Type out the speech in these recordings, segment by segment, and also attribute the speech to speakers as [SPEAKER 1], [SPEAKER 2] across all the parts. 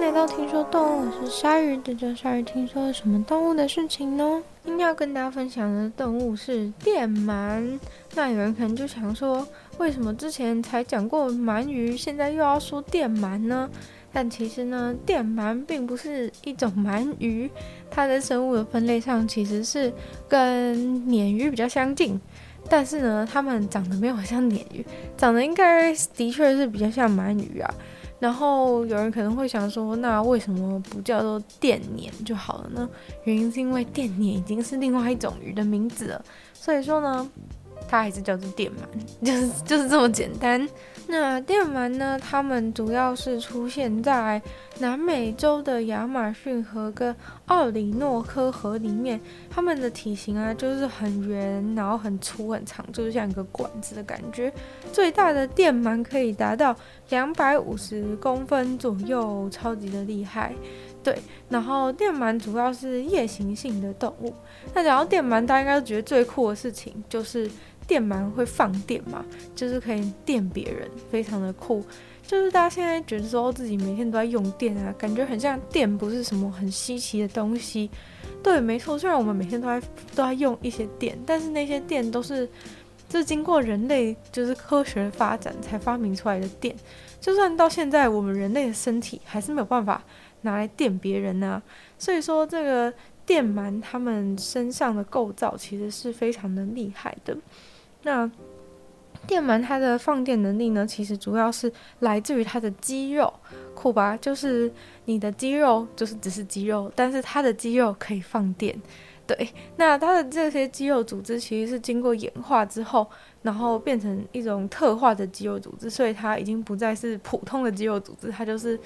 [SPEAKER 1] 迎来到听说动物，我是鲨鱼。这周鲨鱼听说了什么动物的事情呢？今天要跟大家分享的动物是电鳗。那有人可能就想说，为什么之前才讲过鳗鱼，现在又要说电鳗呢？但其实呢，电鳗并不是一种鳗鱼，它在生物的分类上其实是跟鲶鱼比较相近。但是呢，它们长得没有像鲶鱼，长得应该的确是比较像鳗鱼啊。然后有人可能会想说，那为什么不叫做电鲶就好了呢？原因是因为电鲶已经是另外一种鱼的名字了，所以说呢，它还是叫做电鳗，就是就是这么简单。那电鳗呢，它们主要是出现在南美洲的亚马逊河跟奥里诺科河里面。它们的体型啊，就是很圆，然后很粗很长，就是像一个管子的感觉。最大的电鳗可以达到两百五十公分左右，超级的厉害。对，然后电鳗主要是夜行性的动物。那讲到电鳗，大家应该觉得最酷的事情就是。电鳗会放电嘛，就是可以电别人，非常的酷。就是大家现在觉得说自己每天都在用电啊，感觉很像电不是什么很稀奇的东西。对，没错，虽然我们每天都在都在用一些电，但是那些电都是就是经过人类就是科学发展才发明出来的电。就算到现在，我们人类的身体还是没有办法拿来电别人啊。所以说，这个电鳗它们身上的构造其实是非常的厉害的。那电鳗它的放电能力呢，其实主要是来自于它的肌肉，酷吧？就是你的肌肉就是只是肌肉，但是它的肌肉可以放电。对，那它的这些肌肉组织其实是经过演化之后，然后变成一种特化的肌肉组织，所以它已经不再是普通的肌肉组织，它就是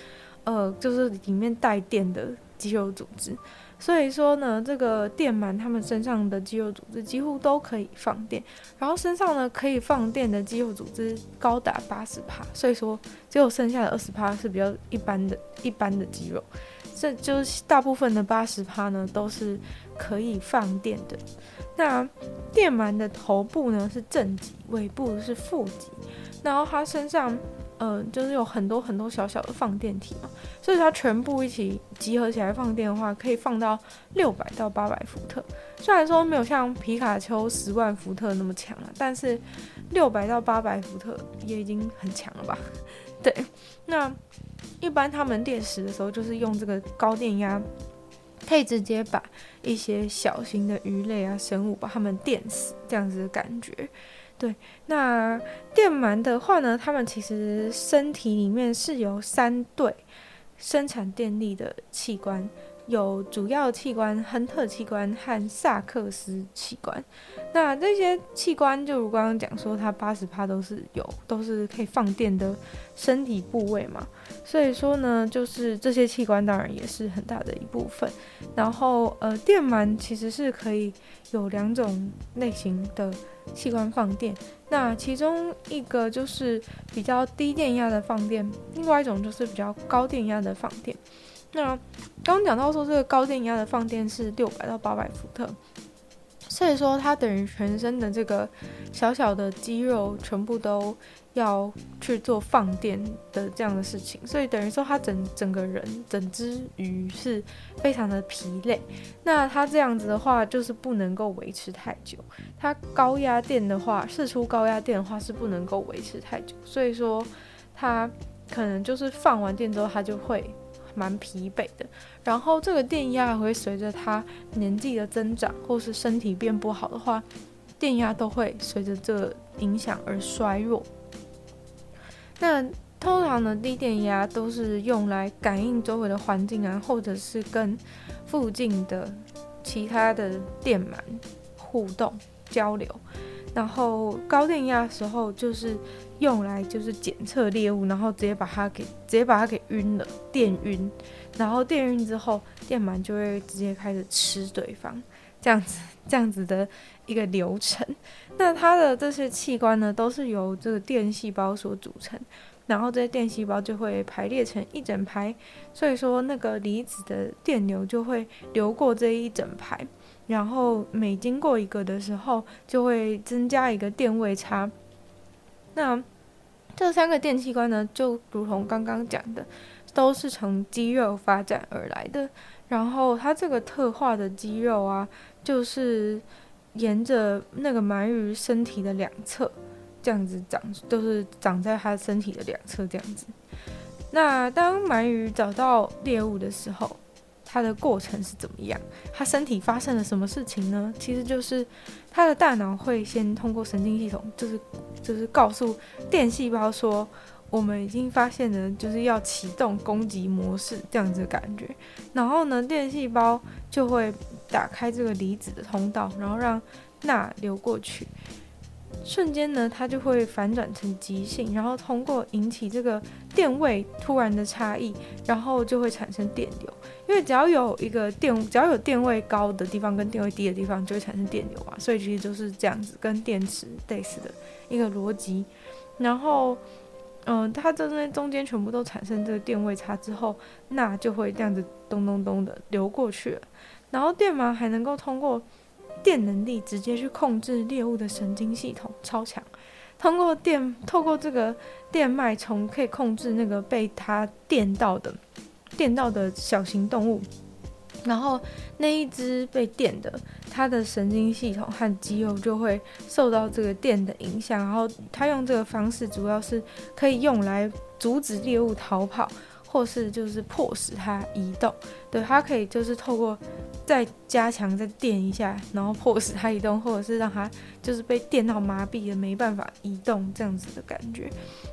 [SPEAKER 1] 呃，就是里面带电的肌肉组织。所以说呢，这个电鳗它们身上的肌肉组织几乎都可以放电，然后身上呢可以放电的肌肉组织高达八十帕，所以说只有剩下的二十帕是比较一般的、一般的肌肉，这就是大部分的八十帕呢都是可以放电的。那电鳗的头部呢是正极，尾部是负极，然后它身上。嗯、就是有很多很多小小的放电体嘛，所以它全部一起集合起来放电的话，可以放到六百到八百伏特。虽然说没有像皮卡丘十万伏特那么强了，但是六百到八百伏特也已经很强了吧？对，那一般他们电食的时候，就是用这个高电压，可以直接把一些小型的鱼类啊生物把它们电死，这样子的感觉。对，那电鳗的话呢，它们其实身体里面是有三对生产电力的器官，有主要器官、亨特器官和萨克斯器官。那这些器官，就如刚刚讲说，它八十趴都是有，都是可以放电的身体部位嘛。所以说呢，就是这些器官当然也是很大的一部分。然后，呃，电鳗其实是可以有两种类型的。器官放电，那其中一个就是比较低电压的放电，另外一种就是比较高电压的放电。那刚讲到说，这个高电压的放电是六百到八百伏特。所以说，它等于全身的这个小小的肌肉全部都要去做放电的这样的事情，所以等于说，它整整个人整只鱼是非常的疲累。那它这样子的话，就是不能够维持太久。它高压电的话，释出高压电的话是不能够维持太久。所以说，它可能就是放完电之后，它就会。蛮疲惫的，然后这个电压会随着他年纪的增长，或是身体变不好的话，电压都会随着这个影响而衰弱。那通常的低电压都是用来感应周围的环境啊，或者是跟附近的其他的电鳗互动交流。然后高电压时候就是用来就是检测猎物，然后直接把它给直接把它给晕了，电晕。然后电晕之后，电鳗就会直接开始吃对方，这样子 这样子的一个流程。那它的这些器官呢，都是由这个电细胞所组成，然后这些电细胞就会排列成一整排，所以说那个离子的电流就会流过这一整排。然后每经过一个的时候，就会增加一个电位差。那这三个电器官呢，就如同刚刚讲的，都是从肌肉发展而来的。然后它这个特化的肌肉啊，就是沿着那个鳗鱼身体的两侧这样子长，都是长在它身体的两侧这样子。那当鳗鱼找到猎物的时候，它的过程是怎么样？它身体发生了什么事情呢？其实就是它的大脑会先通过神经系统，就是就是告诉电细胞说，我们已经发现了，就是要启动攻击模式这样子的感觉。然后呢，电细胞就会打开这个离子的通道，然后让钠流过去。瞬间呢，它就会反转成极性，然后通过引起这个电位突然的差异，然后就会产生电流。因为只要有一个电，只要有电位高的地方跟电位低的地方，就会产生电流嘛。所以其实就是这样子，跟电池类似的一个逻辑。然后，嗯、它这在中间全部都产生这个电位差之后，那就会这样子咚咚咚的流过去了。然后电鳗还能够通过。电能力直接去控制猎物的神经系统超强，通过电，透过这个电脉冲可以控制那个被它电到的电到的小型动物，然后那一只被电的，它的神经系统和肌肉就会受到这个电的影响，然后它用这个方式主要是可以用来阻止猎物逃跑，或是就是迫使它移动，对，它可以就是透过。再加强，再电一下，然后迫使它移动，或者是让它就是被电到麻痹了，没办法移动这样子的感觉。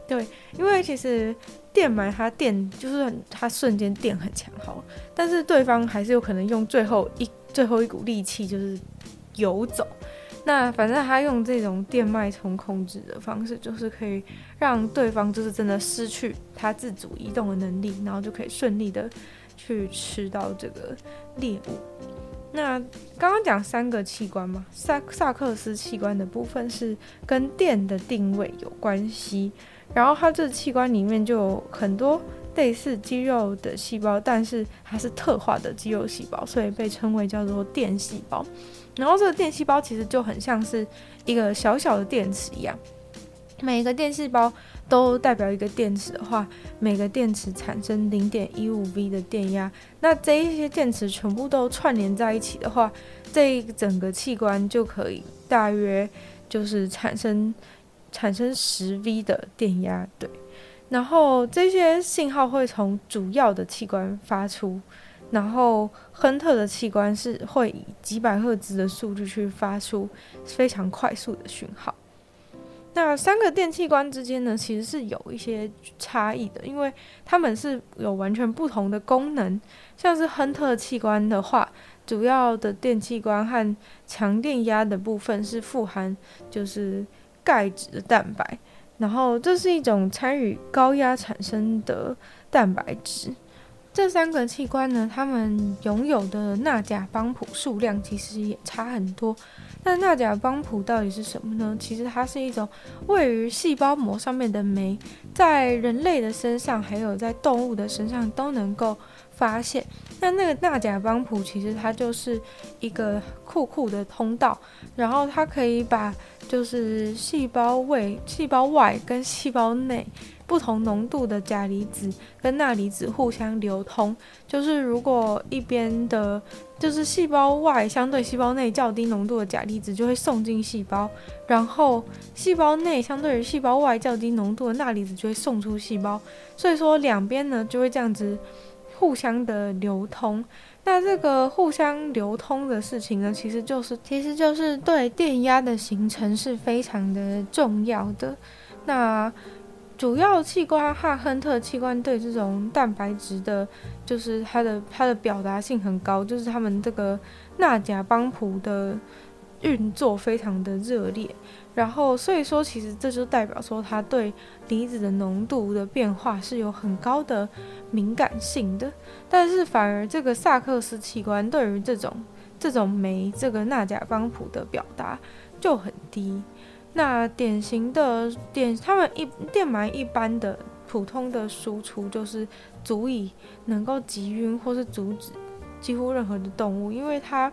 [SPEAKER 1] 对，因为其实电鳗它电就是很它瞬间电很强，好，但是对方还是有可能用最后一最后一股力气就是游走。那反正他用这种电脉冲控制的方式，就是可以让对方就是真的失去他自主移动的能力，然后就可以顺利的。去吃到这个猎物。那刚刚讲三个器官嘛，萨萨克斯器官的部分是跟电的定位有关系。然后它这器官里面就有很多类似肌肉的细胞，但是它是特化的肌肉细胞，所以被称为叫做电细胞。然后这个电细胞其实就很像是一个小小的电池一样，每一个电细胞。都代表一个电池的话，每个电池产生零点一五 V 的电压。那这一些电池全部都串联在一起的话，这一整个器官就可以大约就是产生产生十 V 的电压。对，然后这些信号会从主要的器官发出，然后亨特的器官是会以几百赫兹的速度去发出非常快速的讯号。那三个电器官之间呢，其实是有一些差异的，因为它们是有完全不同的功能。像是亨特器官的话，主要的电器官和强电压的部分是富含就是钙质的蛋白，然后这是一种参与高压产生的蛋白质。这三个器官呢，它们拥有的钠钾邦谱数量其实也差很多。那钠钾邦谱到底是什么呢？其实它是一种位于细胞膜上面的酶，在人类的身上还有在动物的身上都能够发现。那那个钠钾邦谱其实它就是一个酷酷的通道，然后它可以把就是细胞外、细胞外跟细胞内。不同浓度的钾离子跟钠离子互相流通，就是如果一边的，就是细胞外相对细胞内较低浓度的钾离子就会送进细胞，然后细胞内相对于细胞外较低浓度的钠离子就会送出细胞，所以说两边呢就会这样子互相的流通。那这个互相流通的事情呢，其实就是其实就是对电压的形成是非常的重要的。那主要器官和亨特器官对这种蛋白质的，就是它的它的表达性很高，就是他们这个钠钾帮谱的运作非常的热烈，然后所以说其实这就代表说它对离子的浓度的变化是有很高的敏感性的，但是反而这个萨克斯器官对于这种这种酶这个钠钾帮谱的表达就很低。那典型的电，他们一电鳗一般的普通的输出就是足以能够击晕或是阻止几乎任何的动物，因为它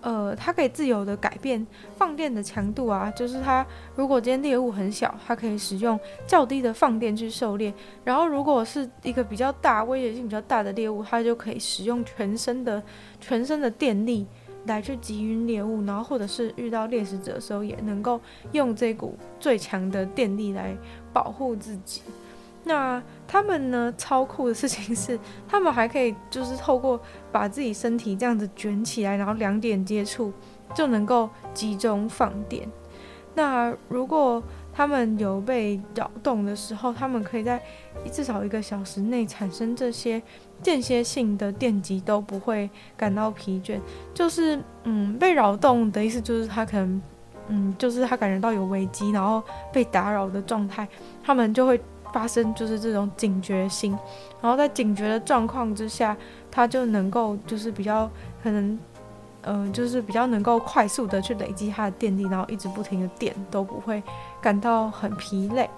[SPEAKER 1] 呃，它可以自由的改变放电的强度啊，就是它如果今天猎物很小，它可以使用较低的放电去狩猎，然后如果是一个比较大、威胁性比较大的猎物，它就可以使用全身的全身的电力来去击晕猎物，然后或者是遇到猎食者的时候，也能够用这股最强的电力来保护自己。那他们呢，超酷的事情是，他们还可以就是透过把自己身体这样子卷起来，然后两点接触就能够集中放电。那如果他们有被扰动的时候，他们可以在至少一个小时内产生这些间歇性的电击，都不会感到疲倦。就是嗯，被扰动的意思就是他可能嗯，就是他感觉到有危机，然后被打扰的状态，他们就会。发生就是这种警觉性，然后在警觉的状况之下，他就能够就是比较可能，呃，就是比较能够快速的去累积他的电力，然后一直不停的电都不会感到很疲累。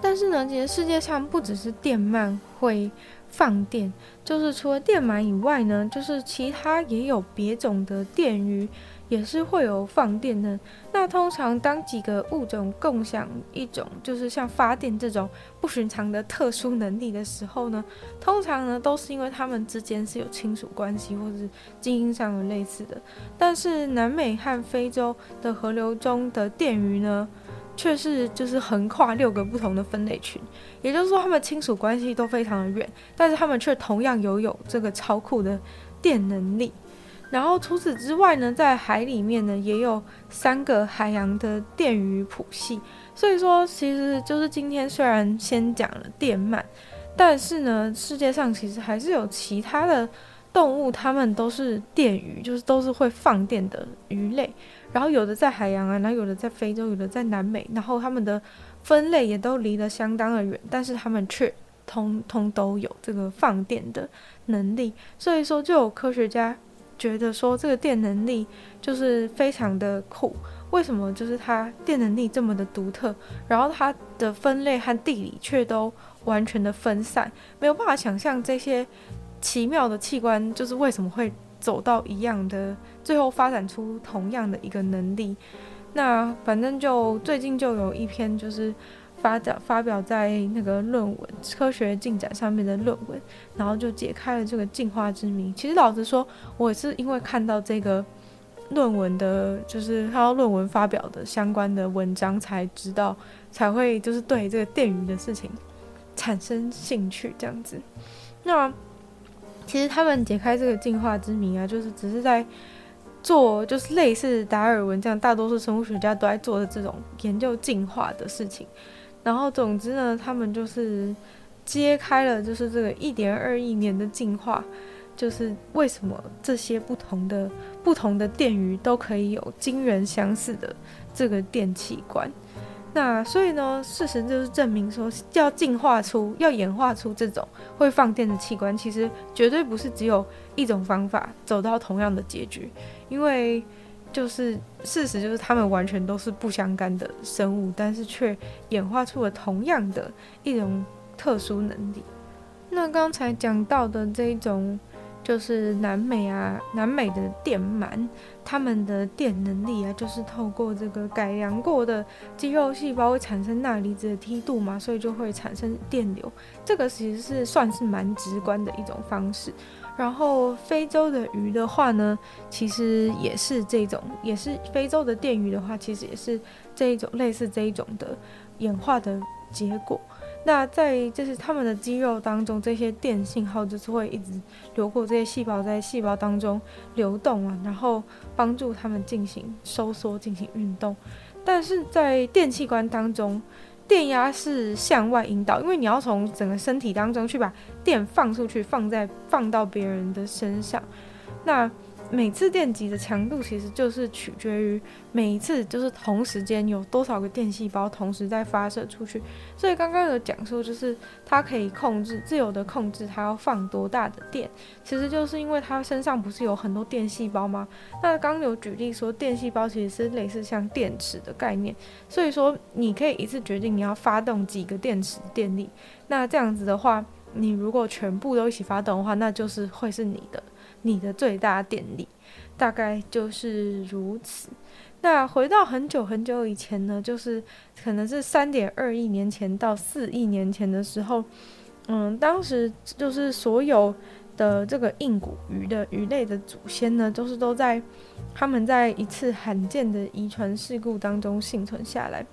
[SPEAKER 1] 但是呢，其实世界上不只是电鳗会放电，就是除了电鳗以外呢，就是其他也有别种的电鱼。也是会有放电的。那通常当几个物种共享一种，就是像发电这种不寻常的特殊能力的时候呢，通常呢都是因为他们之间是有亲属关系或者是基因上有类似的。但是南美和非洲的河流中的电鱼呢，却是就是横跨六个不同的分类群，也就是说，他们亲属关系都非常的远，但是他们却同样拥有，这个超酷的电能力。然后除此之外呢，在海里面呢，也有三个海洋的电鱼谱系。所以说，其实就是今天虽然先讲了电鳗，但是呢，世界上其实还是有其他的动物，它们都是电鱼，就是都是会放电的鱼类。然后有的在海洋啊，然后有的在非洲，有的在南美，然后它们的分类也都离得相当的远，但是它们却通通都有这个放电的能力。所以说，就有科学家。觉得说这个电能力就是非常的酷，为什么？就是它电能力这么的独特，然后它的分类和地理却都完全的分散，没有办法想象这些奇妙的器官就是为什么会走到一样的，最后发展出同样的一个能力。那反正就最近就有一篇就是。发表发表在那个论文科学进展上面的论文，然后就解开了这个进化之谜。其实老实说，我是因为看到这个论文的，就是看到论文发表的相关的文章才知道，才会就是对这个电鱼的事情产生兴趣这样子。那其实他们解开这个进化之谜啊，就是只是在做，就是类似达尔文这样，大多数生物学家都在做的这种研究进化的事情。然后，总之呢，他们就是揭开了，就是这个一点二亿年的进化，就是为什么这些不同的不同的电鱼都可以有惊人相似的这个电器官。那所以呢，事实就是证明说，要进化出、要演化出这种会放电的器官，其实绝对不是只有一种方法走到同样的结局，因为。就是事实，就是他们完全都是不相干的生物，但是却演化出了同样的一种特殊能力。那刚才讲到的这一种，就是南美啊，南美的电鳗，他们的电能力啊，就是透过这个改良过的肌肉细胞会产生钠离子的梯度嘛，所以就会产生电流。这个其实是算是蛮直观的一种方式。然后非洲的鱼的话呢，其实也是这种，也是非洲的电鱼的话，其实也是这一种类似这一种的演化的结果。那在就是他们的肌肉当中，这些电信号就是会一直流过这些细胞，在细胞当中流动啊，然后帮助他们进行收缩、进行运动。但是在电器官当中，电压是向外引导，因为你要从整个身体当中去把电放出去，放在放到别人的身上，那。每次电击的强度其实就是取决于每一次就是同时间有多少个电细胞同时在发射出去，所以刚刚有讲说就是它可以控制自由的控制它要放多大的电，其实就是因为它身上不是有很多电细胞吗？那刚有举例说电细胞其实是类似像电池的概念，所以说你可以一次决定你要发动几个电池电力，那这样子的话，你如果全部都一起发动的话，那就是会是你的。你的最大电力，大概就是如此。那回到很久很久以前呢，就是可能是三点二亿年前到四亿年前的时候，嗯，当时就是所有的这个硬骨鱼的鱼类的祖先呢，都是都在他们在一次罕见的遗传事故当中幸存下来。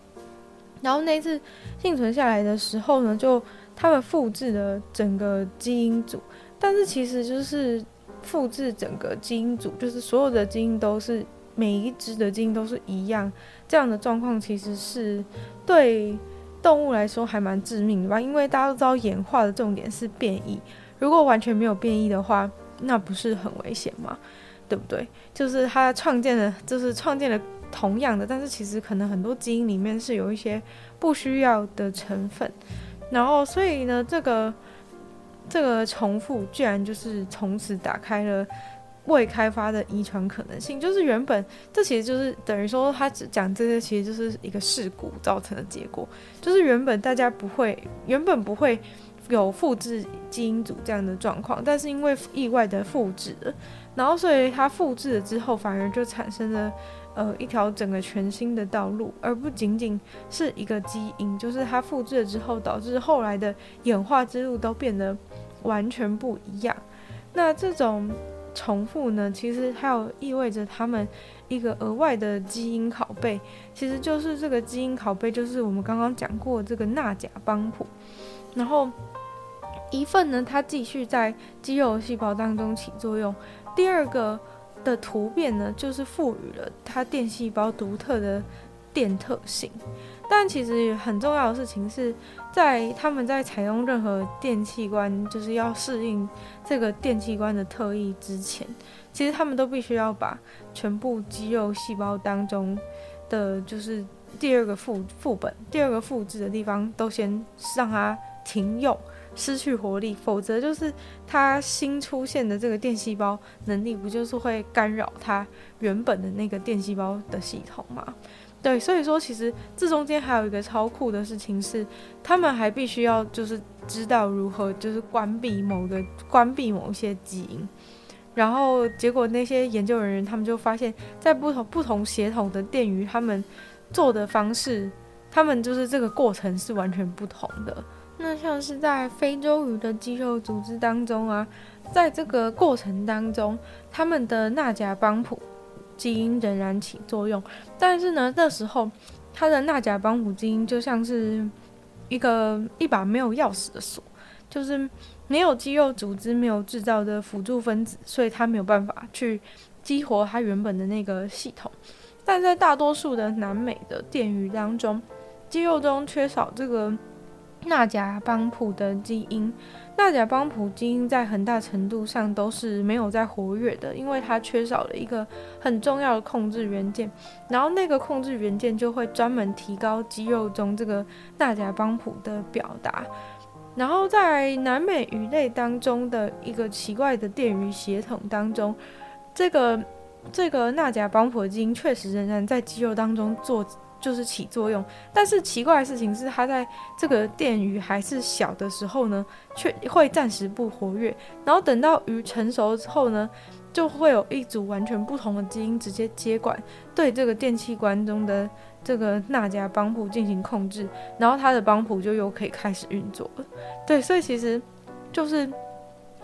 [SPEAKER 1] 然后那次幸存下来的时候呢，就他们复制了整个基因组，但是其实就是复制整个基因组，就是所有的基因都是。每一只的基因都是一样，这样的状况其实是对动物来说还蛮致命的吧？因为大家都知道演化的重点是变异，如果完全没有变异的话，那不是很危险吗？对不对？就是它创建了，就是创建了同样的，但是其实可能很多基因里面是有一些不需要的成分，然后所以呢，这个这个重复居然就是从此打开了。未开发的遗传可能性，就是原本这其实就是等于说，他只讲这些，其实就是一个事故造成的结果。就是原本大家不会，原本不会有复制基因组这样的状况，但是因为意外的复制了，然后所以它复制了之后，反而就产生了呃一条整个全新的道路，而不仅仅是一个基因，就是它复制了之后，导致后来的演化之路都变得完全不一样。那这种。重复呢，其实还有意味着他们一个额外的基因拷贝，其实就是这个基因拷贝，就是我们刚刚讲过这个纳甲邦普。然后一份呢，它继续在肌肉细胞当中起作用；第二个的突变呢，就是赋予了它电细胞独特的电特性。但其实很重要的事情是在他们在采用任何电器官，就是要适应这个电器官的特异之前，其实他们都必须要把全部肌肉细胞当中的就是第二个副副本、第二个复制的地方都先让它停用、失去活力，否则就是它新出现的这个电细胞能力不就是会干扰它原本的那个电细胞的系统吗？对，所以说其实这中间还有一个超酷的事情是，他们还必须要就是知道如何就是关闭某个关闭某一些基因，然后结果那些研究人员他们就发现，在不同不同血统的电鱼，他们做的方式，他们就是这个过程是完全不同的。那像是在非洲鱼的肌肉组织当中啊，在这个过程当中，他们的纳甲帮谱。基因仍然起作用，但是呢，那时候它的纳甲帮谱基因就像是一个一把没有钥匙的锁，就是没有肌肉组织没有制造的辅助分子，所以它没有办法去激活它原本的那个系统。但在大多数的南美的电鱼当中，肌肉中缺少这个纳甲邦普的基因。纳甲邦普基因在很大程度上都是没有在活跃的，因为它缺少了一个很重要的控制元件，然后那个控制元件就会专门提高肌肉中这个纳甲邦普的表达。然后在南美鱼类当中的一个奇怪的电鱼血统当中，这个这个纳甲帮谱基因确实仍然在肌肉当中做。就是起作用，但是奇怪的事情是，它在这个电鱼还是小的时候呢，却会暂时不活跃，然后等到鱼成熟之后呢，就会有一组完全不同的基因直接接管，对这个电器官中的这个纳甲帮谱进行控制，然后它的邦普就又可以开始运作了。对，所以其实就是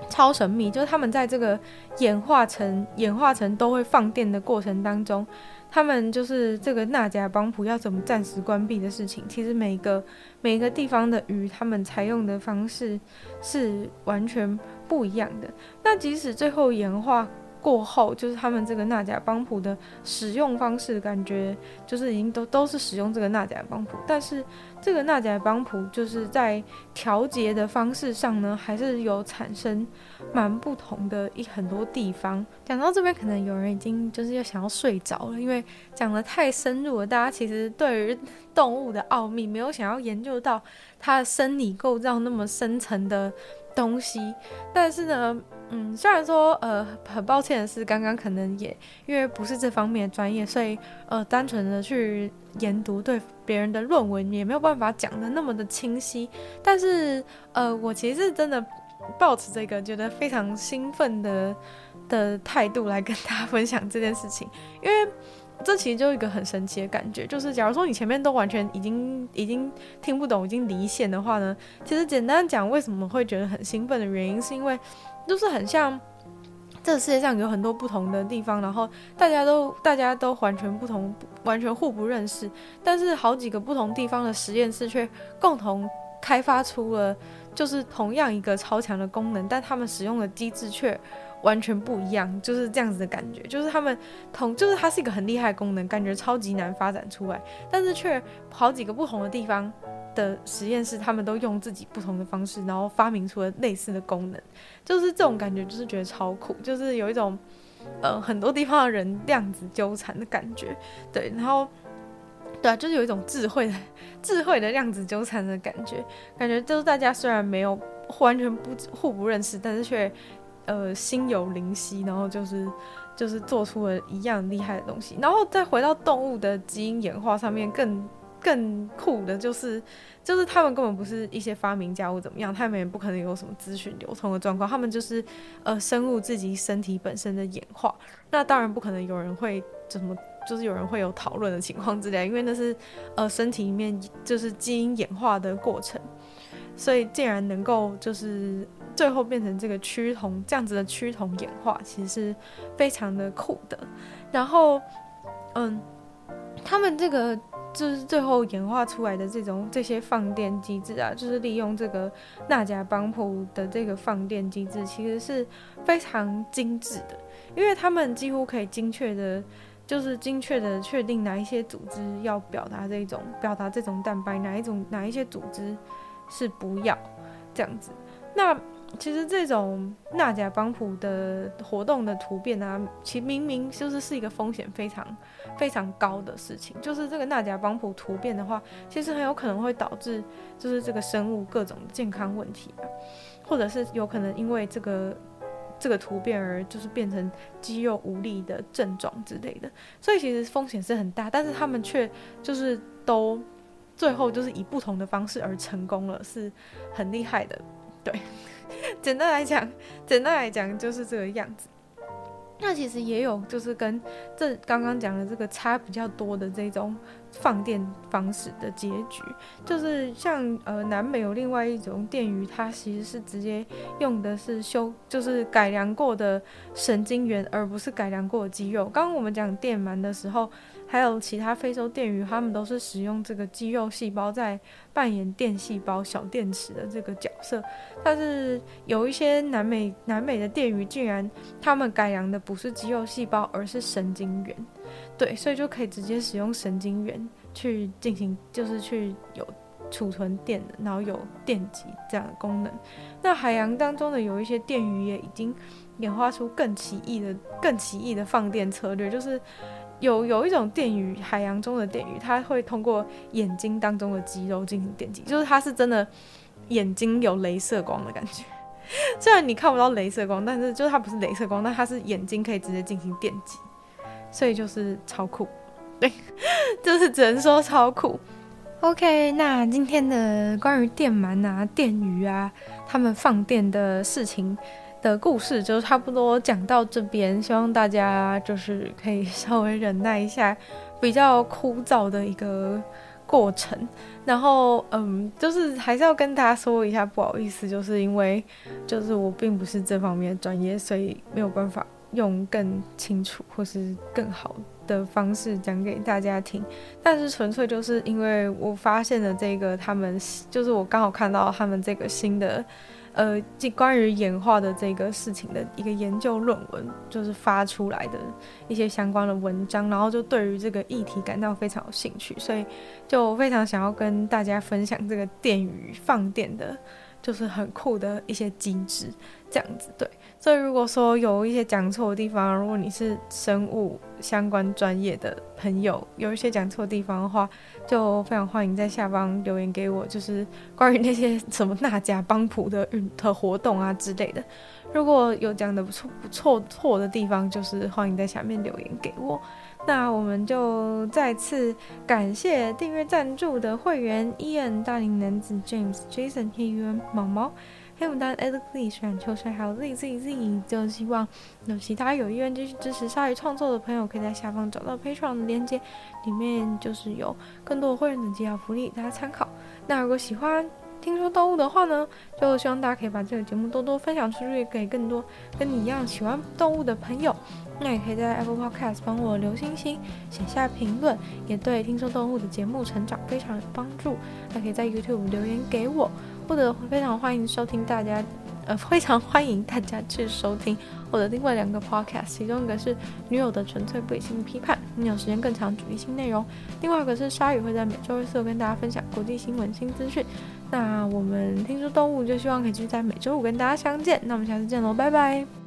[SPEAKER 1] 超神秘，就是他们在这个演化成演化成都会放电的过程当中。他们就是这个纳加邦普要怎么暂时关闭的事情，其实每个每个地方的鱼，他们采用的方式是完全不一样的。那即使最后演化。过后就是他们这个纳甲邦普的使用方式，感觉就是已经都都是使用这个纳甲邦普，但是这个纳甲邦普就是在调节的方式上呢，还是有产生蛮不同的一很多地方。讲到这边，可能有人已经就是要想要睡着了，因为讲得太深入了，大家其实对于动物的奥秘没有想要研究到它的生理构造那么深层的东西，但是呢。嗯，虽然说呃很抱歉的是，刚刚可能也因为不是这方面的专业，所以呃单纯的去研读对别人的论文也没有办法讲的那么的清晰。但是呃我其实真的抱持这个觉得非常兴奋的的态度来跟大家分享这件事情，因为这其实就一个很神奇的感觉，就是假如说你前面都完全已经已经听不懂，已经离线的话呢，其实简单讲，为什么会觉得很兴奋的原因，是因为就是很像这个世界上有很多不同的地方，然后大家都大家都完全不同，完全互不认识，但是好几个不同地方的实验室却共同开发出了就是同样一个超强的功能，但他们使用的机制却完全不一样，就是这样子的感觉，就是他们同，就是它是一个很厉害的功能，感觉超级难发展出来，但是却好几个不同的地方的实验室，他们都用自己不同的方式，然后发明出了类似的功能，就是这种感觉，就是觉得超酷，就是有一种呃很多地方的人量子纠缠的感觉，对，然后对啊，就是有一种智慧的 智慧的量子纠缠的感觉，感觉就是大家虽然没有完全不互不认识，但是却。呃，心有灵犀，然后就是就是做出了一样厉害的东西，然后再回到动物的基因演化上面，更更酷的就是，就是他们根本不是一些发明家或怎么样，他们也不可能有什么资讯流通的状况，他们就是呃生物自己身体本身的演化，那当然不可能有人会就什么，就是有人会有讨论的情况之类，因为那是呃身体里面就是基因演化的过程，所以竟然能够就是。最后变成这个趋同这样子的趋同演化，其实是非常的酷的。然后，嗯，他们这个就是最后演化出来的这种这些放电机制啊，就是利用这个纳甲帮浦的这个放电机制，其实是非常精致的，因为他们几乎可以精确的，就是精确的确定哪一些组织要表达这种表达这种蛋白，哪一种哪一些组织是不要这样子。那其实这种纳甲邦普的活动的突变啊，其明明就是是一个风险非常非常高的事情。就是这个纳甲邦普突变的话，其实很有可能会导致就是这个生物各种健康问题啊，或者是有可能因为这个这个突变而就是变成肌肉无力的症状之类的。所以其实风险是很大，但是他们却就是都最后就是以不同的方式而成功了，是很厉害的，对。简单来讲，简单来讲就是这个样子。那其实也有，就是跟这刚刚讲的这个差比较多的这种放电方式的结局，就是像呃南美有另外一种电鱼，它其实是直接用的是修，就是改良过的神经元，而不是改良过的肌肉。刚刚我们讲电鳗的时候。还有其他非洲电鱼，它们都是使用这个肌肉细胞在扮演电细胞、小电池的这个角色。但是有一些南美南美的电鱼，竟然它们改良的不是肌肉细胞，而是神经元。对，所以就可以直接使用神经元去进行，就是去有储存电的，然后有电极这样的功能。那海洋当中的有一些电鱼也已经演化出更奇异的、更奇异的放电策略，就是。有有一种电鱼，海洋中的电鱼，它会通过眼睛当中的肌肉进行电击，就是它是真的眼睛有镭射光的感觉。虽然你看不到镭射光，但是就是它不是镭射光，但它是眼睛可以直接进行电击，所以就是超酷。对，就是只能说超酷。OK，那今天的关于电鳗啊、电鱼啊，他们放电的事情。的故事就差不多讲到这边，希望大家就是可以稍微忍耐一下比较枯燥的一个过程。然后，嗯，就是还是要跟大家说一下，不好意思，就是因为就是我并不是这方面的专业，所以没有办法用更清楚或是更好的方式讲给大家听。但是纯粹就是因为我发现了这个，他们就是我刚好看到他们这个新的。呃，这关于演化的这个事情的一个研究论文，就是发出来的一些相关的文章，然后就对于这个议题感到非常有兴趣，所以就非常想要跟大家分享这个电鱼放电的，就是很酷的一些机制，这样子对。所以如果说有一些讲错的地方，如果你是生物相关专业的朋友，有一些讲错地方的话，就非常欢迎在下方留言给我，就是关于那些什么纳甲帮普的运的活动啊之类的。如果有讲的不错不错错的地方，就是欢迎在下面留言给我。那我们就再次感谢订阅赞助的会员：Ian、大龄男子 James、Jason、黑鱼、毛毛、黑牡丹、Alex、冼秋水，还有 Z Z Z。就希望有其他有意愿继续支持鲨鱼创作的朋友，可以在下方找到 Patreon 的链接，里面就是有更多的会员等级和福利，大家参考。那如果喜欢，听说动物的话呢，就希望大家可以把这个节目多多分享出去，给更多跟你一样喜欢动物的朋友。那也可以在 Apple Podcast 帮我留星星，写下评论，也对听说动物的节目成长非常有帮助。还可以在 YouTube 留言给我，或者非常欢迎收听大家，呃，非常欢迎大家去收听我的另外两个 Podcast，其中一个是女友的纯粹不理性批判，你有时间更长主题新内容；另外一个是鲨鱼会在每周日四跟大家分享国际新闻新资讯。那我们听说动物就希望可以继续在每周五跟大家相见，那我们下次见喽，拜拜。